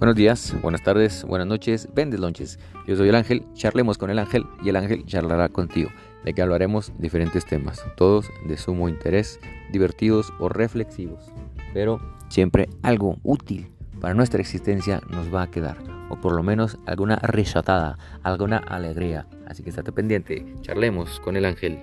Buenos días, buenas tardes, buenas noches, vendes lonches. Yo soy el ángel, charlemos con el ángel y el ángel charlará contigo, de que hablaremos diferentes temas, todos de sumo interés, divertidos o reflexivos, pero siempre algo útil para nuestra existencia nos va a quedar, o por lo menos alguna risotada, alguna alegría. Así que estate pendiente, charlemos con el ángel.